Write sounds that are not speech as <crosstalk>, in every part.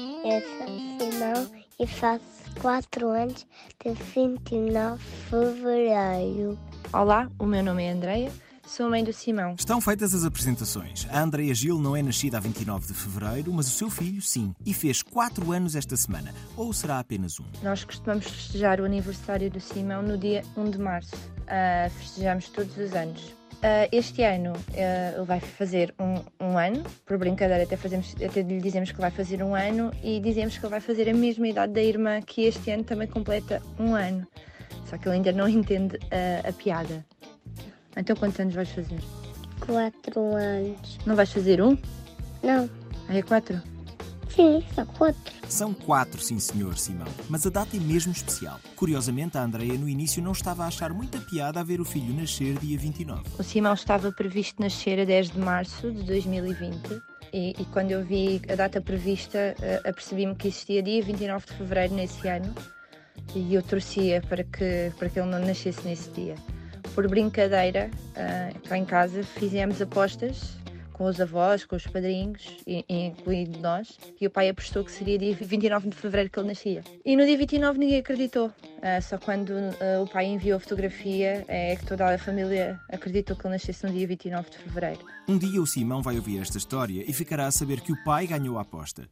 Eu sou Simão e faço 4 anos de 29 de fevereiro. Olá, o meu nome é Andreia, sou a mãe do Simão. Estão feitas as apresentações. A Andrea Gil não é nascida a 29 de fevereiro, mas o seu filho, sim, e fez 4 anos esta semana. Ou será apenas um? Nós costumamos festejar o aniversário do Simão no dia 1 de março. Uh, festejamos todos os anos. Uh, este ano uh, ele vai fazer um, um, ano, por brincadeira até, fazemos, até lhe dizemos que vai fazer um ano e dizemos que ele vai fazer a mesma idade da irmã que este ano também completa um ano. Só que ele ainda não <laughs> entende uh, a piada. Então quantos anos vais fazer? Quatro anos. Não vais fazer um? Não. Aí é quatro? Sim, são quatro. São quatro, sim senhor, Simão. Mas a data é mesmo especial. Curiosamente, a Andreia no início não estava a achar muita piada a ver o filho nascer dia 29. O Simão estava previsto nascer a 10 de março de 2020. E, e quando eu vi a data prevista, uh, apercebi-me que existia dia 29 de fevereiro nesse ano e eu torcia para que, para que ele não nascesse nesse dia. Por brincadeira, uh, cá em casa, fizemos apostas com os avós, com os padrinhos, incluindo nós, e o pai apostou que seria dia 29 de fevereiro que ele nascia. E no dia 29 ninguém acreditou, uh, só quando uh, o pai enviou a fotografia é que toda a família acreditou que ele nascesse no dia 29 de fevereiro. Um dia o Simão vai ouvir esta história e ficará a saber que o pai ganhou a aposta.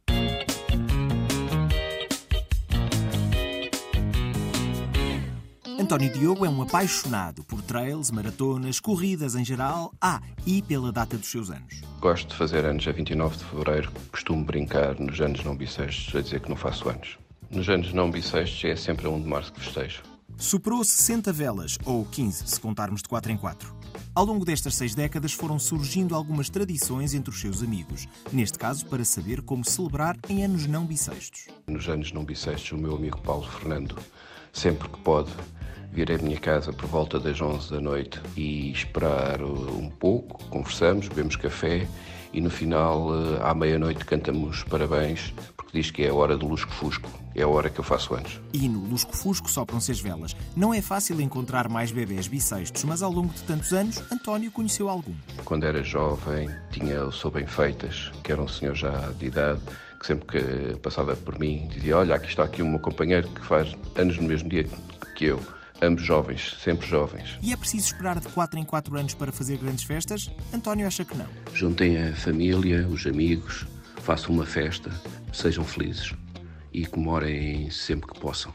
António Diogo é um apaixonado por trails, maratonas, corridas em geral, ah, e pela data dos seus anos. Gosto de fazer anos a 29 de fevereiro. Costumo brincar nos anos não bissextos a dizer que não faço anos. Nos anos não bissextos é sempre a 1 de março que festejo. Superou 60 velas, ou 15, se contarmos de 4 em 4. Ao longo destas seis décadas foram surgindo algumas tradições entre os seus amigos, neste caso para saber como celebrar em anos não bissextos. Nos anos não bissextos, o meu amigo Paulo Fernando, sempre que pode, vir à minha casa por volta das 11 da noite e esperar uh, um pouco, conversamos, bebemos café e no final, uh, à meia-noite, cantamos parabéns, porque diz que é a hora do lusco-fusco, é a hora que eu faço anos. E no lusco-fusco sopram-se as velas. Não é fácil encontrar mais bebés bissextos, mas ao longo de tantos anos, António conheceu alguns. Quando era jovem, tinha o Sou Bem Feitas, que era um senhor já de idade, que sempre que passava por mim dizia: Olha, aqui está aqui o meu companheiro que faz anos no mesmo dia que eu. Ambos jovens, sempre jovens. E é preciso esperar de 4 em 4 anos para fazer grandes festas? António acha que não. Juntem a família, os amigos, façam uma festa, sejam felizes e comemorem sempre que possam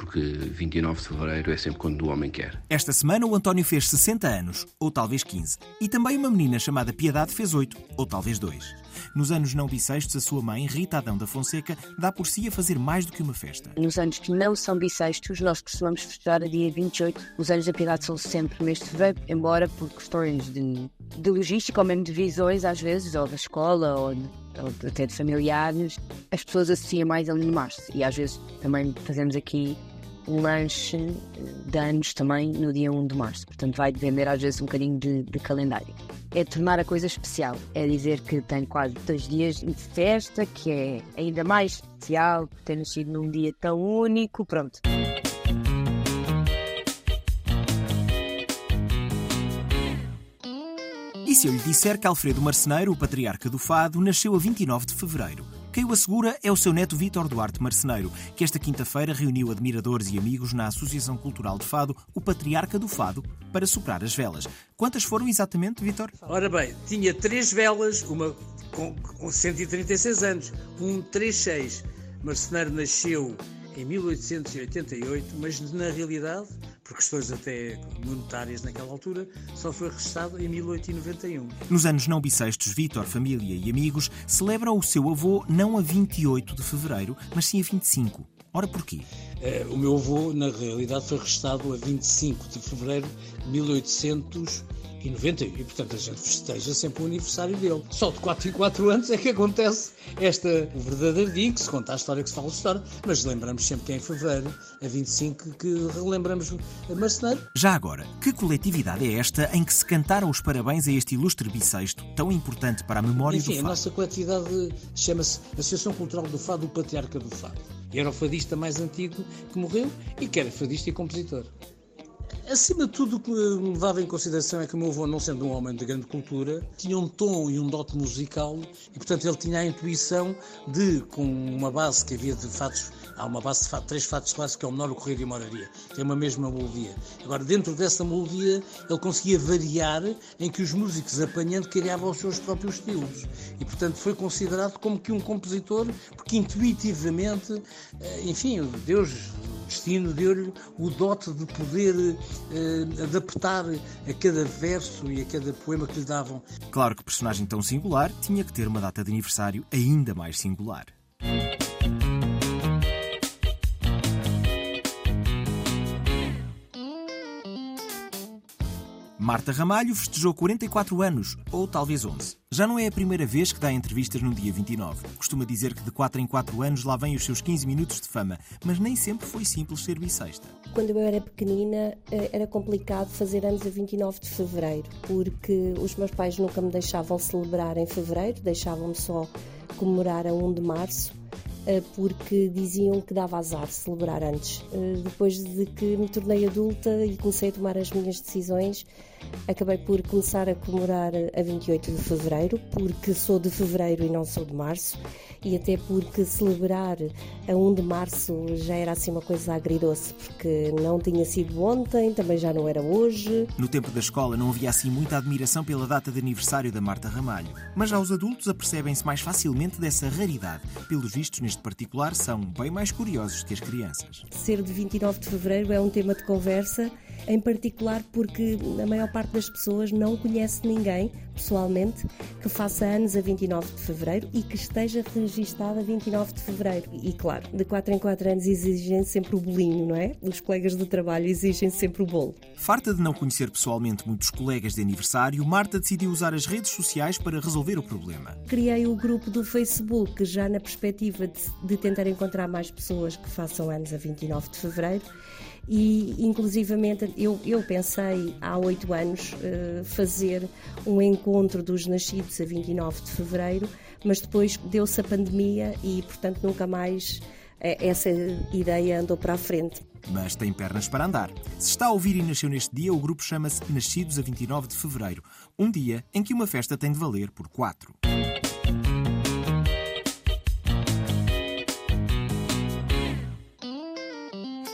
porque 29 de fevereiro é sempre quando o homem quer. Esta semana o António fez 60 anos, ou talvez 15. E também uma menina chamada Piedade fez 8, ou talvez 2. Nos anos não bissextos, a sua mãe, Rita Adão da Fonseca, dá por si a fazer mais do que uma festa. Nos anos que não são bissextos, nós costumamos festejar a dia 28. Os anos da Piedade são sempre mês de fevereiro, embora por questões de, de logística ou mesmo de visões, às vezes, ou da escola, ou ou até de familiares, as pessoas associam mais ali no março. E às vezes também fazemos aqui um lanche de anos também no dia 1 de março. Portanto, vai depender às vezes um bocadinho de, de calendário. É tornar a coisa especial. É dizer que tem quase dois dias de festa, que é ainda mais especial por ter nascido num dia tão único. Pronto. E se eu lhe disser que Alfredo Marceneiro, o patriarca do Fado, nasceu a 29 de fevereiro? Quem o assegura é o seu neto Vítor Duarte Marceneiro, que esta quinta-feira reuniu admiradores e amigos na Associação Cultural de Fado, o Patriarca do Fado, para soprar as velas. Quantas foram exatamente, Vítor? Ora bem, tinha três velas, uma com, com 136 anos, um 36. Marceneiro nasceu em 1888, mas na realidade, por questões até monetárias naquela altura, só foi registado em 1891. Nos anos não bissextos, Vítor, família e amigos celebram o seu avô não a 28 de fevereiro, mas sim a 25. Ora porquê? É, o meu avô, na realidade, foi registado a 25 de fevereiro de 1891 e 91. E, portanto, a gente festeja sempre o aniversário dele. Só de 4 em 4 anos é que acontece esta verdadeira dia que se conta a história, que se fala a história, mas lembramos sempre que é em fevereiro, a 25, que relembramos a Marceneiro. Já agora, que coletividade é esta em que se cantaram os parabéns a este ilustre bissexto, tão importante para a memória Enfim, do Fado? a nossa coletividade chama-se Associação Cultural do Fado, o Patriarca do Fado. Era o fadista mais antigo que morreu e que era fadista e compositor. Acima de tudo, o que me levava em consideração é que o meu avô, não sendo um homem de grande cultura, tinha um tom e um dote musical e, portanto, ele tinha a intuição de, com uma base que havia de fatos, há uma base de fato, três fatos clássicos, que é o menor, o correr e a moraria, tem uma mesma melodia. Agora, dentro dessa melodia, ele conseguia variar em que os músicos apanhando criavam os seus próprios estilos. E, portanto, foi considerado como que um compositor, porque intuitivamente, eh, enfim, Deus destino deu-lhe o dote de poder eh, adaptar a cada verso e a cada poema que lhe davam. Claro que personagem tão singular tinha que ter uma data de aniversário ainda mais singular. Marta Ramalho festejou 44 anos, ou talvez 11. Já não é a primeira vez que dá entrevistas no dia 29. Costuma dizer que de 4 em 4 anos lá vêm os seus 15 minutos de fama, mas nem sempre foi simples ser bissexta. Quando eu era pequenina eh, era complicado fazer anos a 29 de fevereiro, porque os meus pais nunca me deixavam celebrar em fevereiro, deixavam-me só comemorar a 1 de março eh, porque diziam que dava azar celebrar antes. Eh, depois de que me tornei adulta e comecei a tomar as minhas decisões, acabei por começar a comemorar a 28 de fevereiro, porque sou de fevereiro e não sou de março, e até porque celebrar a 1 de março já era assim uma coisa agridoce, porque não tinha sido ontem, também já não era hoje. No tempo da escola não havia assim muita admiração pela data de aniversário da Marta Ramalho, mas já os adultos apercebem-se mais facilmente dessa raridade. Pelos vistos, neste particular, são bem mais curiosos que as crianças. Ser de 29 de fevereiro é um tema de conversa, em particular porque a maior parte das pessoas não conhece ninguém, pessoalmente, que faça anos a 29 de fevereiro e que esteja registada a 29 de fevereiro. E claro, de 4 em 4 anos exigem sempre o bolinho, não é? Os colegas de trabalho exigem sempre o bolo. Farta de não conhecer pessoalmente muitos colegas de aniversário, Marta decidiu usar as redes sociais para resolver o problema. Criei o grupo do Facebook já na perspectiva de, de tentar encontrar mais pessoas que façam anos a 29 de fevereiro e inclusivamente eu, eu pensei há oito anos uh, fazer um encontro dos nascidos a 29 de fevereiro, mas depois deu-se a pandemia e portanto nunca mais uh, essa ideia andou para a frente. Mas tem pernas para andar. Se está a ouvir e nasceu neste dia, o grupo chama-se Nascidos a 29 de fevereiro, um dia em que uma festa tem de valer por quatro.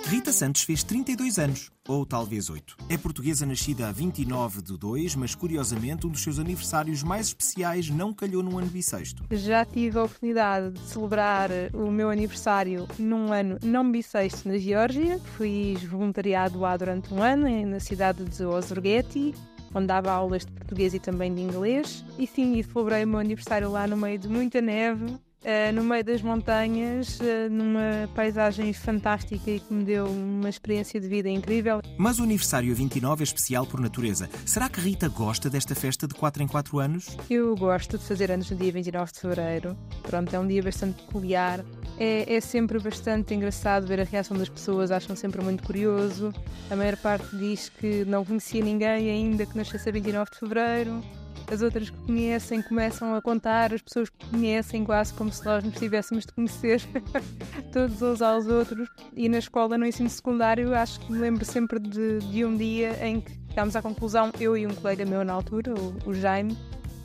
Rita Santos fez 32 anos, ou talvez 8. É portuguesa nascida a 29 de 2, mas curiosamente um dos seus aniversários mais especiais não calhou num ano bissexto. Já tive a oportunidade de celebrar o meu aniversário num ano não bissexto na Geórgia. Fiz voluntariado lá durante um ano, na cidade de Ozurgeti, onde dava aulas de português e também de inglês. E sim, celebrei o meu aniversário lá no meio de muita neve, Uh, no meio das montanhas, uh, numa paisagem fantástica e que me deu uma experiência de vida incrível. Mas o aniversário a 29 é especial por natureza. Será que Rita gosta desta festa de 4 em 4 anos? Eu gosto de fazer anos no dia 29 de fevereiro. Pronto, é um dia bastante peculiar. É, é sempre bastante engraçado ver a reação das pessoas, acham sempre muito curioso. A maior parte diz que não conhecia ninguém ainda que nascesse a 29 de fevereiro as outras que conhecem começam a contar, as pessoas que conhecem, quase como se nós nos tivéssemos de conhecer <laughs> todos uns aos outros. E na escola, no ensino secundário, acho que me lembro sempre de, de um dia em que chegámos à conclusão, eu e um colega meu na altura, o, o Jaime,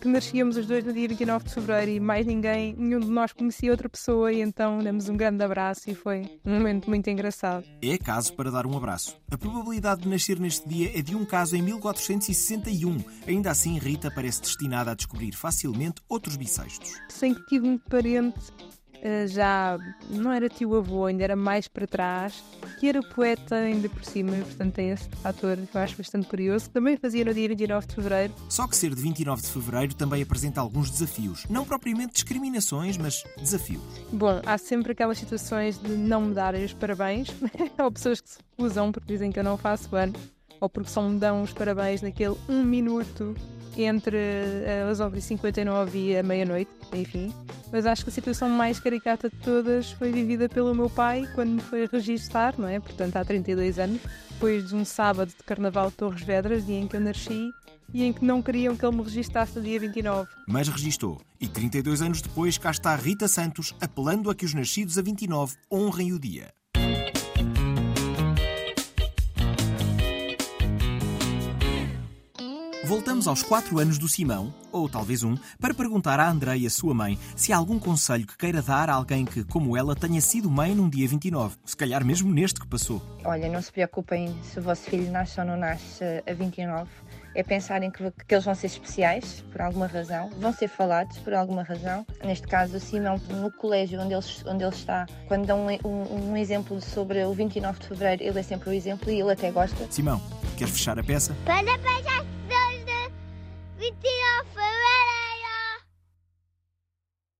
que nascíamos os dois no dia 29 de fevereiro e mais ninguém, nenhum de nós conhecia outra pessoa e então demos um grande abraço e foi um momento muito engraçado. É caso para dar um abraço. A probabilidade de nascer neste dia é de um caso em 1461. Ainda assim, Rita parece destinada a descobrir facilmente outros bissextos. Sem que tive um parente já não era tio avô, ainda era mais para trás, que era poeta ainda por cima, e, portanto tem esse ator que eu acho bastante curioso, que também fazia no dia 29 de fevereiro. Só que ser de 29 de fevereiro também apresenta alguns desafios, não propriamente discriminações, mas desafios. Bom, há sempre aquelas situações de não me darem os parabéns, <laughs> ou pessoas que se recusam porque dizem que eu não faço ano, ou porque só me dão os parabéns naquele um minuto entre as 11h59 e a meia-noite, enfim. Mas acho que a situação mais caricata de todas foi vivida pelo meu pai quando me foi registar, não é? Portanto, há 32 anos, depois de um sábado de Carnaval de Torres Vedras, dia em que eu nasci, e em que não queriam que ele me registasse no dia 29. Mas registou. E 32 anos depois, cá está Rita Santos apelando a que os nascidos a 29 honrem o dia. Voltamos aos 4 anos do Simão, ou talvez um, para perguntar à Andreia, sua mãe, se há algum conselho que queira dar a alguém que, como ela, tenha sido mãe num dia 29, se calhar mesmo neste que passou. Olha, não se preocupem se o vosso filho nasce ou não nasce a 29 é pensarem que, que eles vão ser especiais por alguma razão, vão ser falados por alguma razão. Neste caso, o Simão, no colégio onde ele, onde ele está, quando dão um, um, um exemplo sobre o 29 de fevereiro, ele é sempre o exemplo e ele até gosta. Simão, queres fechar a peça? De 29